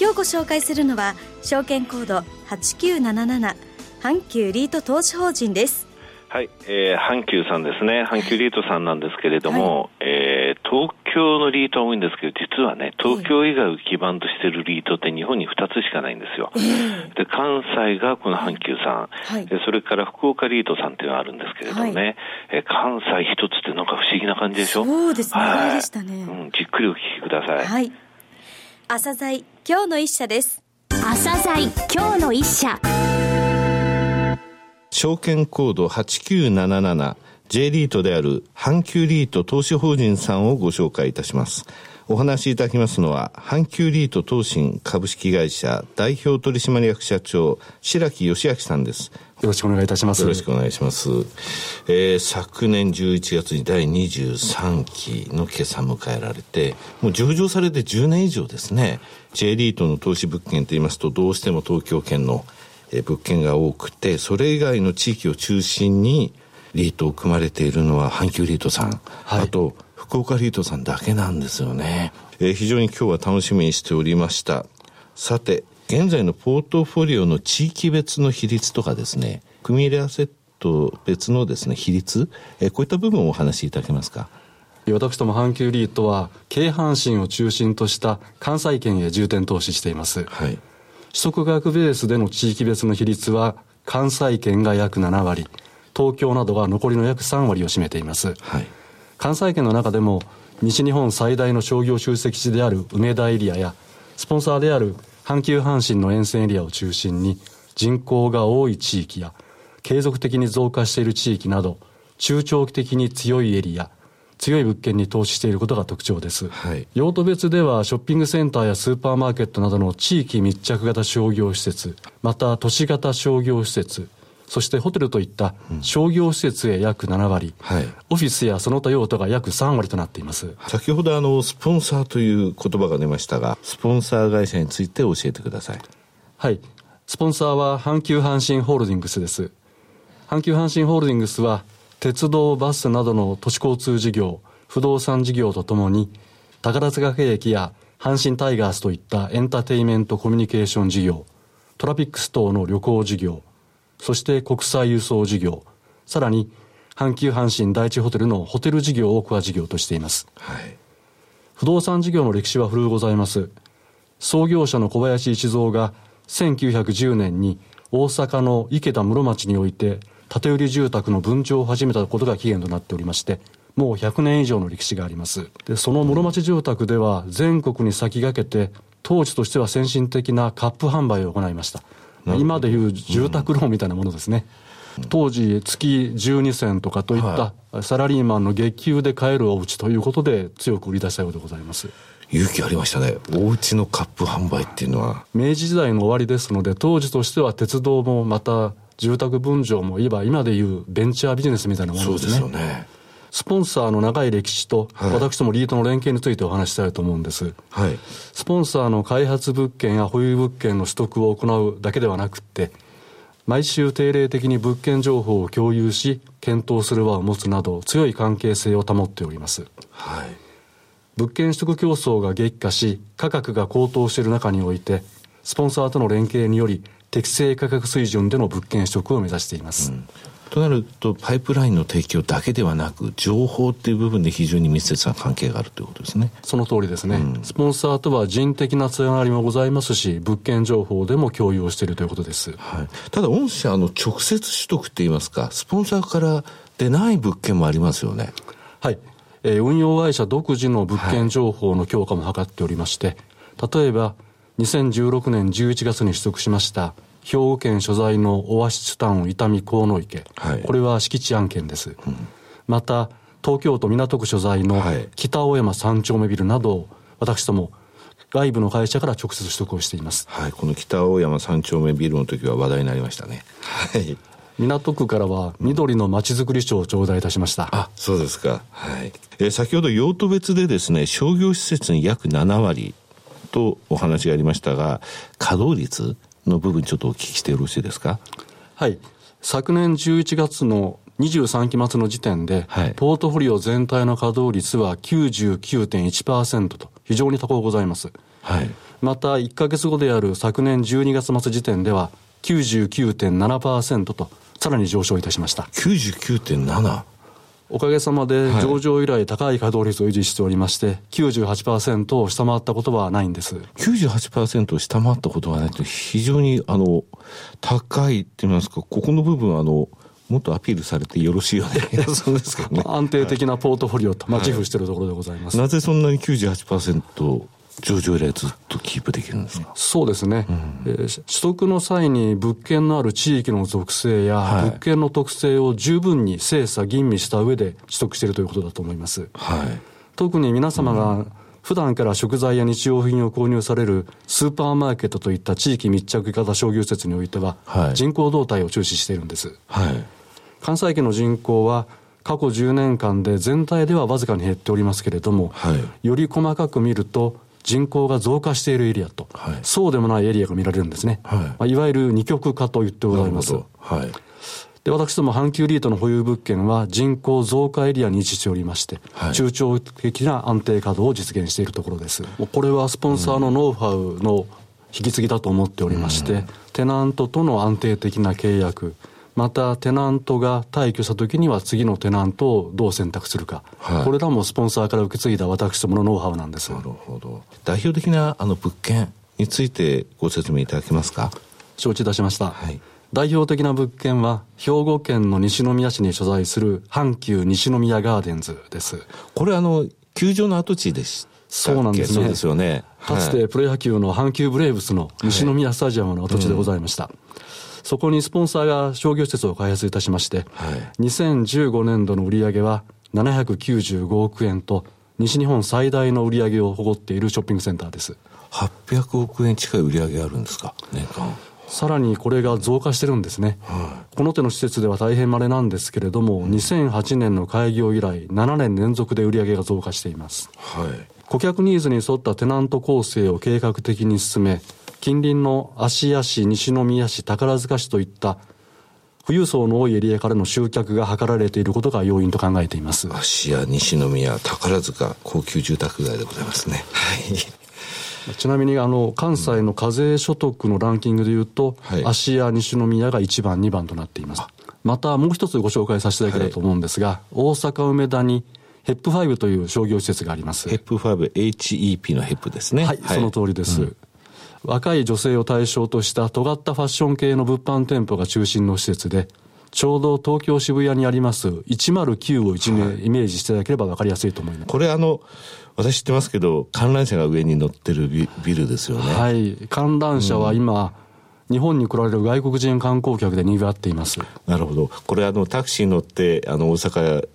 今日ご紹介するのは証券コード8977阪急リート投資法人です。はい、えー、阪急さんですね。阪急リートさんなんですけれども、はい、えー、東京のリートは多いんですけど、実はね、東京以外を基盤としているリートって日本に2つしかないんですよ。えー、で、関西がこの阪急さん、はい、で、それから福岡リートさんっていうのがあるんですけれどもね、はい、えー、関西一つってなんか不思議な感じでしょ？そうですね、はい、でしたね、うん。じっくりお聞きください。はい。朝鮮今日の一社です。朝鮮今日の一社。証券コード 8977J リートである阪急リート投資法人さんをご紹介いたします。お話しいただきますのは、阪急リート投信株式会社代表取締役社長、白木義明さんです。よろしくお願いいたします。よろしくお願いします。えー、昨年11月に第23期の決算迎えられて、もう上場されて10年以上ですね。J リートの投資物件といいますと、どうしても東京圏のえ物件が多くて、それ以外の地域を中心にリートを組まれているのは阪急リートさん、はい、あと福岡リートさんだけなんですよね。えー、非常に今日は楽しみにしておりました。さて、現在のポートフォリオの地域別の比率とかですね、組入れアセット別のですね、比率、えー、こういった部分をお話しいただけますか？私ども阪急リートは、京阪神を中心とした関西圏へ重点投資しています。はい。取得額ベースでの地域別の比率は、関西圏が約7割、東京などが残りの約3割を占めています。はい、関西圏の中でも、西日本最大の商業集積地である梅田エリアや、スポンサーである阪急阪神の沿線エリアを中心に、人口が多い地域や、継続的に増加している地域など、中長期的に強いエリア、強い物件に投資していることが特徴です。はい、用途別ではショッピングセンターやスーパーマーケットなどの地域密着型商業施設、また都市型商業施設、そしてホテルといった商業施設へ約7割、うんはい、オフィスやその他用途が約3割となっています。先ほどあの、スポンサーという言葉が出ましたが、スポンサー会社について教えてください。はい。スポンサーは阪急阪神ホールディングスです。阪急阪神ホールディングスは鉄道、バスなどの都市交通事業、不動産事業とともに、宝塚景駅や阪神タイガースといったエンターテイメントコミュニケーション事業、トラピックス等の旅行事業、そして国際輸送事業、さらに阪急阪神第一ホテルのホテル事業をコア事業としています。はい、不動産事業の歴史は古うございます。創業者の小林一三が1910年に大阪の池田室町において建売り住宅の分譲を始めたことが起源となっておりまして、もう100年以上の歴史があります。で、その室町住宅では全国に先駆けて、当時としては先進的なカップ販売を行いました。今でいう住宅ローンみたいなものですね。うん、当時、月12銭とかといったサラリーマンの月給で買えるお家ということで強く売り出したようでございます。勇気ありましたね。お家のカップ販売っていうのは。明治時代の終わりですので、当時としては鉄道もまた住宅分譲もいわば今でいうベンチャービジネスみたいなものですね。そうですよね。スポンサーの長い歴史と、はい、私どもリートの連携についてお話したいと思うんです。はい、スポンサーの開発物件や保有物件の取得を行うだけではなくて、毎週定例的に物件情報を共有し、検討する場を持つなど、強い関係性を保っております。はい、物件取得競争が激化し、価格が高騰している中において、スポンサーとの連携により、適正価格水準での物件取得を目指しています。うんとなると、パイプラインの提供だけではなく、情報っていう部分で非常に密接な関係があるということですね。その通りですね。うん、スポンサーとは人的なつながりもございますし、物件情報でも共有をしているということです。はい、ただ、御社、の、直接取得って言いますか、スポンサーから出ない物件もありますよね。はい。えー、運用会社独自の物件情報の強化も図っておりまして、はい、例えば、2016年11月に取得しました兵庫県所在のオアシスタウン伊丹河野池、はい、これは敷地案件です、うん、また東京都港区所在の北青山三丁目ビルなど私ども外部の会社から直接取得をしています。はい、この北青山三丁目ビルの時は話題になりましたね。はい。港区からは緑のまちづくり賞を頂戴いたしました。あ、そうですか。はい。えー、先ほど用途別でですね、商業施設に約7割とお話がありましたが、稼働率の部分ちょっとお聞きしてよろしいですか？はい。昨年11月の23期末の時点で、はい、ポートフォリオ全体の稼働率は99.1%と非常に高くございます。はい、また1か月後である昨年12月末時点では99.7%とさらに上昇いたしました。99.7? おかげさまで上場以来高い稼働率を維持しておりまして、98%を下回ったことはないんです。98%を下回ったことはないと非常にあの高いって言いますか、ここの部分あの、もっとアピールされてよろしいよね。そうですかね。安定的なポートフォリオと、まあ、自負しているところでございます。なぜそんなに98%上場以来ずっとキープできるんですか？そうですね、うん、えー、取得の際に物件のある地域の属性や、物件の特性を十分に精査、吟味した上で取得しているということだと思います。はい、特に皆様が、普段から食材や日用品を購入されるスーパーマーケットといった地域密着型商業施設においては、はい、人口動態を注視しているんです。はい。関西圏の人口は過去10年間で全体ではわずかに減っておりますけれども、はい、より細かく見ると人口が増加しているエリアと、はい、そうでもないエリアが見られるんですね、はい。まあ、いわゆる二極化と言ってございます。はい。で私ども阪急リートの保有物件は人口増加エリアに位置しておりまして、はい、中長的な安定稼働を実現しているところです。これはスポンサーのノウハウの引き継ぎだと思っておりまして、うん、テナントとの安定的な契約、またテナントが退去した時には次のテナントをどう選択するか、はい、これらもスポンサーから受け継いだ私どものノウハウなんです。なるほど。代表的なあの物件についてご説明いただけますか？承知いたしました、はい、代表的な物件は兵庫県の西宮市に所在する阪急西宮ガーデンズです。これあの球場の跡地でしそうなんですね。そうですよね。かつてプロ野球の阪急ブレーブスの西宮スタジアムの跡地でございました。はいうんそこにスポンサーが商業施設を開発いたしまして、はい、2015年度の売上は795億円と、西日本最大の売り上げを誇っているショッピングセンターです。800億円近い売り上げあるんですか、年間。さらにこれが増加してるんですね、はい、この手の施設では大変稀なんですけれども、2008年の開業以来、7年連続で売り上げが増加しています。はい、顧客ニーズに沿ったテナント構成を計画的に進め、近隣の芦屋市、西宮市、宝塚市といった富裕層の多いエリアからの集客が図られていることが要因と考えています。芦屋、西宮、宝塚、高級住宅街でございますね。はい。ちなみにあの関西の課税所得のランキングでいうと、はい、芦屋、西宮が1番、2番となっています。またもう一つご紹介させていただければと思うんですが、はい、大阪梅田にヘップ5という商業施設があります。ヘップ5、HEP のヘップですね。はい、はい、その通りです。うん若い女性を対象とした尖ったファッション系の物販店舗が中心の施設で、ちょうど東京渋谷にあります109を一年イメージしていただければ分かりやすいと思います。これあの、私知ってますけど、観覧車が上に乗ってるビルですよね。はい。観覧車は今、うん、日本に来られる外国人観光客で賑わっています。なるほど。これあの、タクシー乗って、あの、大阪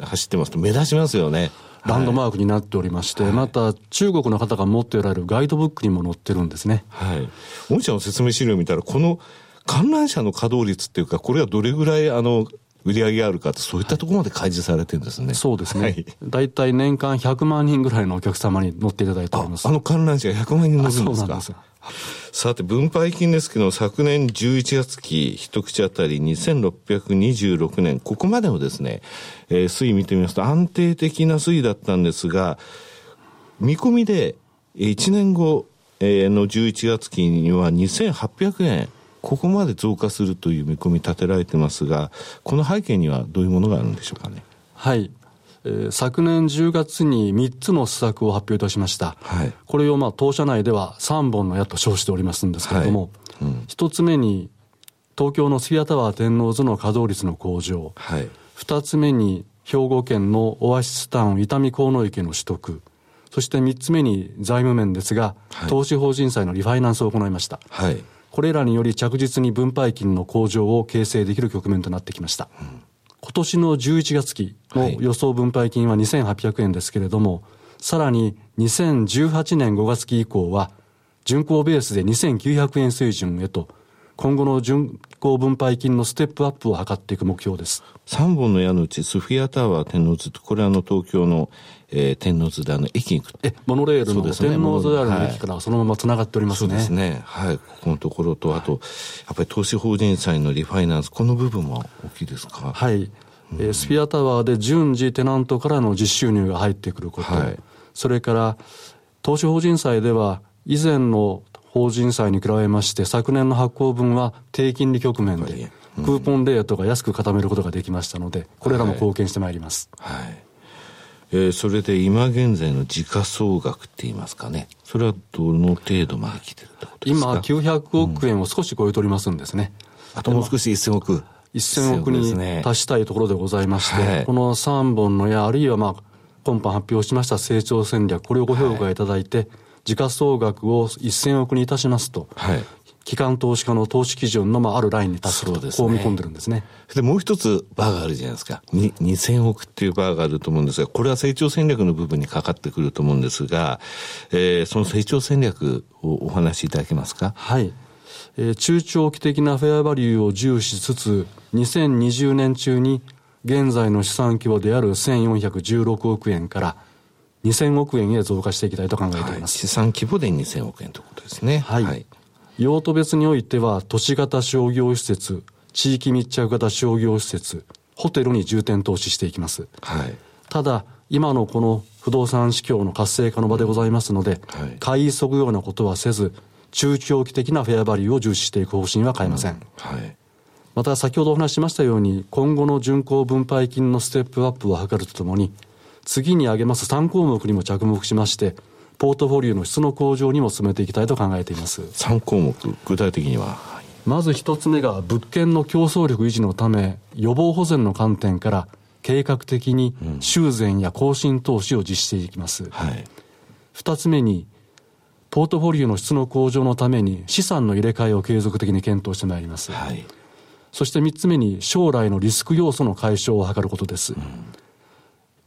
走ってますと目立ちますよね。ランドマークになっておりまして、はい、また中国の方が持っておられるガイドブックにも載ってるんですね。はい。御社の説明資料を見たら、この観覧車の稼働率っていうか、これはどれぐらい、あの、売り上げあるかと、そういったところまで開示されてるんですね。そうですね。はい、大体年間100万人ぐらいのお客様に乗っていただいております。あの観覧車が100万人乗るんですか？そうなんです。さて、分配金ですけど、昨年11月期、一口当たり2626年、ここまでのですね、えー、推移見てみますと安定的な推移だったんですが、見込みで1年後、えー、の11月期には2800円、ここまで増加するという見込み立てられてますが、この背景にはどういうものがあるんでしょうかね？はい。えー、昨年10月に3つの施策を発表いたしました。はい、これをまあ当社内では3本の矢と称しておりますんですけれども、はいうん、1つ目に東京のスピアタワー天王洲の稼働率の向上、はい、2つ目に兵庫県のオアシスタウン伊丹河野池の取得、そして3つ目に財務面ですが、はい、投資法人債のリファイナンスを行いました。はい、これらにより着実に分配金の向上を形成できる局面となってきました。うん今年の11月期の予想分配金は2800円ですけれども、さらに2018年5月期以降は、巡航ベースで2900円水準へと、今後の巡航分配金のステップアップを図っていく目標です。3本の矢のうち、スフィアタワー天王洲これはあの東京の、えー、天王洲であの駅に行く。え、モノレールの、ね、天王洲であるの駅からそのまま繋がっておりますね。そうですね。はい。ここのところと、あと、やっぱり投資法人債のリファイナンス、この部分は大きいですか？はい。えー、スフィアタワーで順次テナントからの実収入が入ってくること、はい、それから投資法人債では以前の法人債に比べまして昨年の発行分は低金利局面で、クーポンレートが安く固めることができましたのでこれらも貢献してまいります、はい、はい、えー、それで今現在の時価総額って言いますかね。それはどの程度まで来てるってことですか？今900億円を少し超えておりますんですね、うん、あともう少し1000億。1000億に達したいところでございまして、ねはい、この3本の矢、あるいはまあ、今般発表しました成長戦略、これをご評価いただいて、はい、時価総額を1000億にいたしますと、はい、機関投資家の投資基準のまああるラインに達すると、ね、こう見込んでるんですね。で、もう一つバーがあるじゃないですか。2000億っていうバーがあると思うんですが、これは成長戦略の部分にかかってくると思うんですが、えー、その成長戦略をお話しいただけますか？はい。えー、中長期的なフェアバリューを重視しつつ、2020年中に現在の資産規模である1416億円から2000億円へ増加していきたいと考えています。はい、資産規模で2000億円ということですね。はい。はい、用途別においては、都市型商業施設、地域密着型商業施設、ホテルに重点投資していきます。はい。ただ、今のこの不動産市況の活性化の場でございますので、はい、買い急ぐようなことはせず、中長期的なフェアバリューを重視していく方針は変えません。うん、はい。また先ほどお話ししましたように、今後の巡航分配金のステップアップを図るとともに、次に挙げます3項目にも着目しまして、ポートフォリオの質の向上にも進めていきたいと考えています。3項目、具体的には？まず一つ目が物件の競争力維持のため、予防保全の観点から計画的に修繕や更新投資を実施していきます。はい、二つ目に、ポートフォリオの質の向上のために資産の入れ替えを継続的に検討してまいります。はいそして3つ目に将来のリスク要素の解消を図ることです。うん、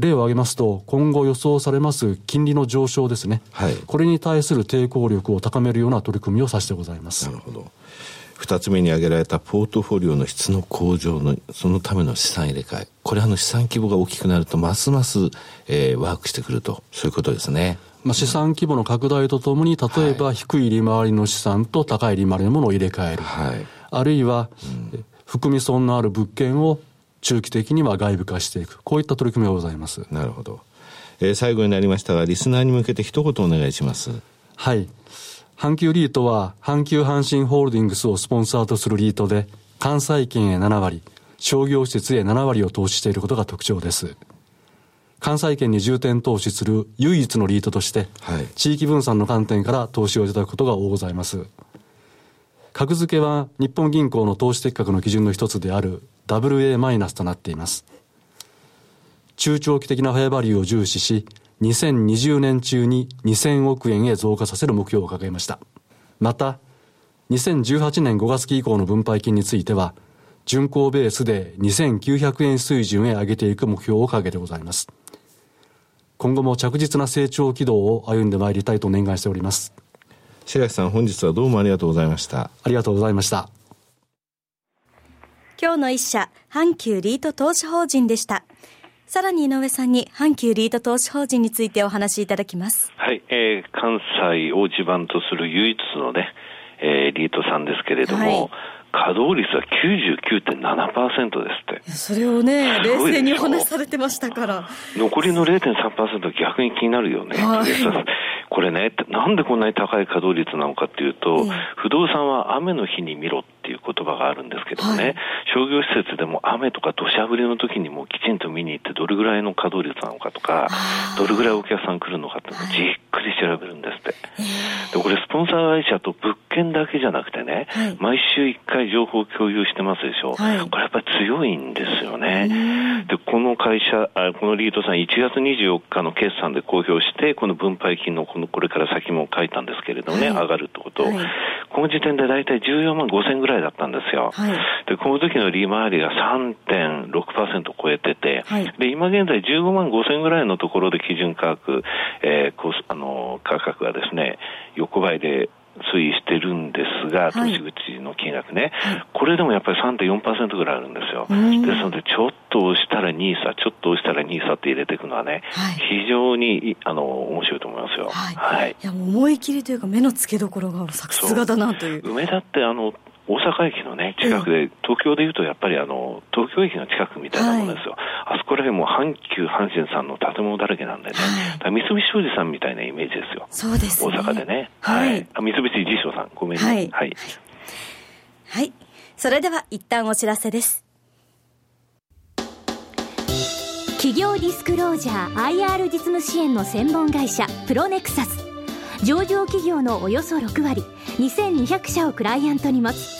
例を挙げますと、今後予想されます金利の上昇ですね。はい、これに対する抵抗力を高めるような取り組みをさせてございます。なるほど。二つ目に挙げられたポートフォリオの質の向上の、そのための資産入れ替え。これあの資産規模が大きくなると、ますます、えー、ワークしてくると、そういうことですね。まあ、資産規模の拡大とともに、例えば低い利回りの資産と高い利回りのものを入れ替える。はい、あるいは、うん、含み損のある物件を中期的には外部化していく。こういった取り組みがございます。なるほど。えー、最後になりましたが、リスナーに向けて一言お願いします。はい。阪急リートは、阪急阪神ホールディングスをスポンサーとするリートで、関西圏へ7割、商業施設へ7割を投資していることが特徴です。関西圏に重点投資する唯一のリートとして、はい、地域分散の観点から投資をいただくことが多ございます。格付けは日本銀行の投資適格の基準の一つである WA マイナスとなっています。中長期的なフェアバリューを重視し、2020年中に2000億円へ増加させる目標を掲げました。また、2018年5月期以降の分配金については、巡航ベースで2900円水準へ上げていく目標を掲げてございます。今後も着実な成長軌道を歩んでまいりたいと念願しております。白石さん、本日はどうもありがとうございました。ありがとうございました。今日の一社、阪急リート投資法人でした。さらに井上さんに阪急リート投資法人についてお話しいただきます。はい、えー、関西を地盤とする唯一のね、えー、リートさんですけれども、はい稼働率は99.7%ですって。それをね、冷静にお話しされてましたから。残りの0.3%逆に気になるよね。はい、これね、なんでこんなに高い稼働率なのかっていうと、不動産は雨の日に見ろっていう言葉があるんですけどもね、はい、商業施設でも雨とか土砂降りの時にもきちんと見に行ってどれぐらいの稼働率なのかとか、どれぐらいお客さん来るのかってい。うのをじっくり調べるんですって。で、これスポンサー会社と物件だけじゃなくてね、はい、毎週1回情報共有してますでしょ。はい、これやっぱり強いんですよね。で、この会社、あこのリードさん1月24日の決算で公表して、この分配金のこのこれから先も書いたんですけれどもね、はい、上がるってことを、この時点で大体14万5千ぐらいだったんですよ。はい、で、この時の利回りが3.6%超えてて、はい、で、今現在15万5千ぐらいのところで基準価格、えー、あの、価格がですね、横ばいで推移してるんですが、投資口の金額ね、はい、これでもやっぱり3.4%ぐらいあるんですよ。ですので、ちょっと押したら NISA、ちょっと押したら NISA って入れていくのはね、はい、非常にあの面白いと思いますよ。はい。はい、いや思い切りというか、目の付けどころがさすがだなという。梅田ってあの大阪駅のね、近くで、東京でいうとやっぱりあの、東京駅の近くみたいなものですよ。はい、あそこら辺も阪急阪神さんの建物だらけなんでね、はい、三菱商事さんみたいなイメージですよ。そうです、ね、大阪でね。はい。あ三菱地所さん、ごめんね。はい。はい。はい。それでは一旦お知らせです。企業ディスクロージャー IR 実務支援の専門会社プロネクサス上場企業のおよそ6割2200社をクライアントに持つ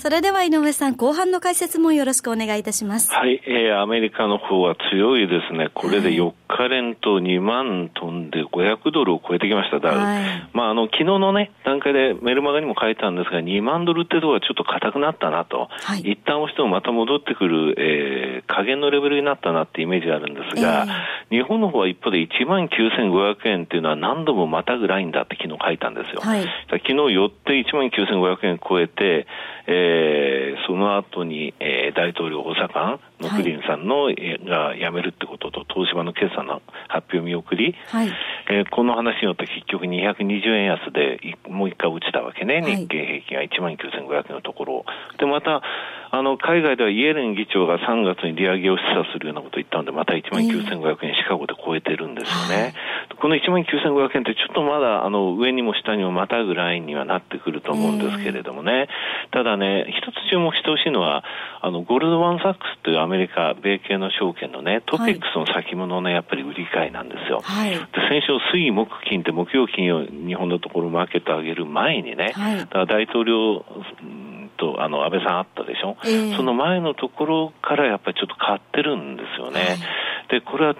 それでは井上さん、後半の解説もよろしくお願いいたします。はい、えー、アメリカの方は強いですね。これで4日連と2万飛んで500ドルを超えてきました、ダウ。はい、まあ、あの、昨日のね、段階でメルマガにも書いたんですが、2万ドルってとこはちょっと硬くなったなと。はい、一旦押してもまた戻ってくる、えー、加減のレベルになったなってイメージがあるんですが、えー、日本の方は一方で1万9500円っていうのは何度もまたぐラインだって昨日書いたんですよ。はい、昨日寄って1万9500円超えて、えー、その後に、えー、大統領補佐官のクリンさんの、はい、が辞めるってことと、東芝の決算の発表見送り、はい、えー、この話によって結局220円安でもう一回落ちたわけね、日経平均が1万9500円のところ。で、また、あの、海外ではイエレン議長が3月に利上げを示唆するようなことを言ったので、また1万9500円シカゴで超えてるんですよね。この1万9500円ってちょっとまだ、あの、上にも下にもまたぐラインにはなってくると思うんですけれどもね。ただね、一つ注目してほしいのは、あの、ゴールドマンサックスというアメリカ、米系の証券のね、トピックスの先物のやっぱり売り買いなんですよ。はい、で先週、水木金って木曜金を日本のところマーケット上げる前にね、はい、だから大統領とあの安倍さんあったでしょ、えー、その前のところからやっぱりちょっと変わってるんですよね。はい、でこれは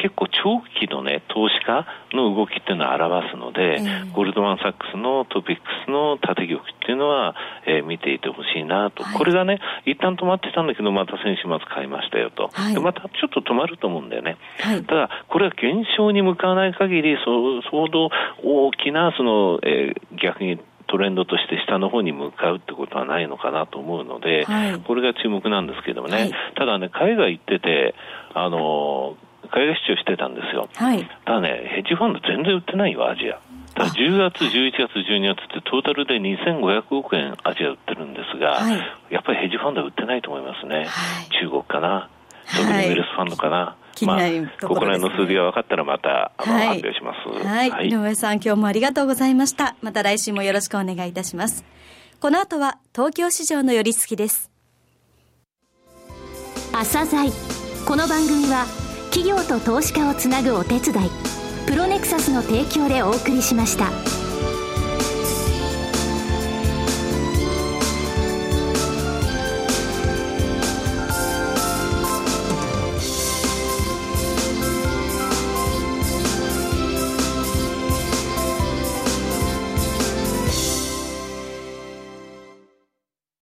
結構長期のね、投資家の動きっていうのを表すので、えー、ゴールドマン・サックスのトピックスの縦玉っていうのは、えー、見ていてほしいなと、はい、これがね、一旦止まってたんだけど、また先週末買いましたよと、はい、でまたちょっと止まると思うんだよね。はい、ただ、これは減少に向かわない限り、そう相当大きな、その、えー、逆にトレンドとして下の方に向かうってことはないのかなと思うので、はい、これが注目なんですけどもね、はい、ただね、海外行ってて、あの海外出張してたんですよ。はい、ただね、ヘッジファンド全然売ってないよ、アジア。だ10月、11月、12月ってトータルで2500億円アジア売ってるんですが、はい、やっぱりヘッジファンドは売ってないと思いますね。はい、中国かな。特にウェルスファンドかな。気になるところ、ね、まあ、の数字が分かったらまた、あの、はい、発表します。はい。はい、井上さん、今日もありがとうございました。また来週もよろしくお願いいたします。この後は、東京市場の寄り付きです。朝鮮この番組は、企業と投資家をつなぐお手伝い、プロネクサスの提供でお送りしました。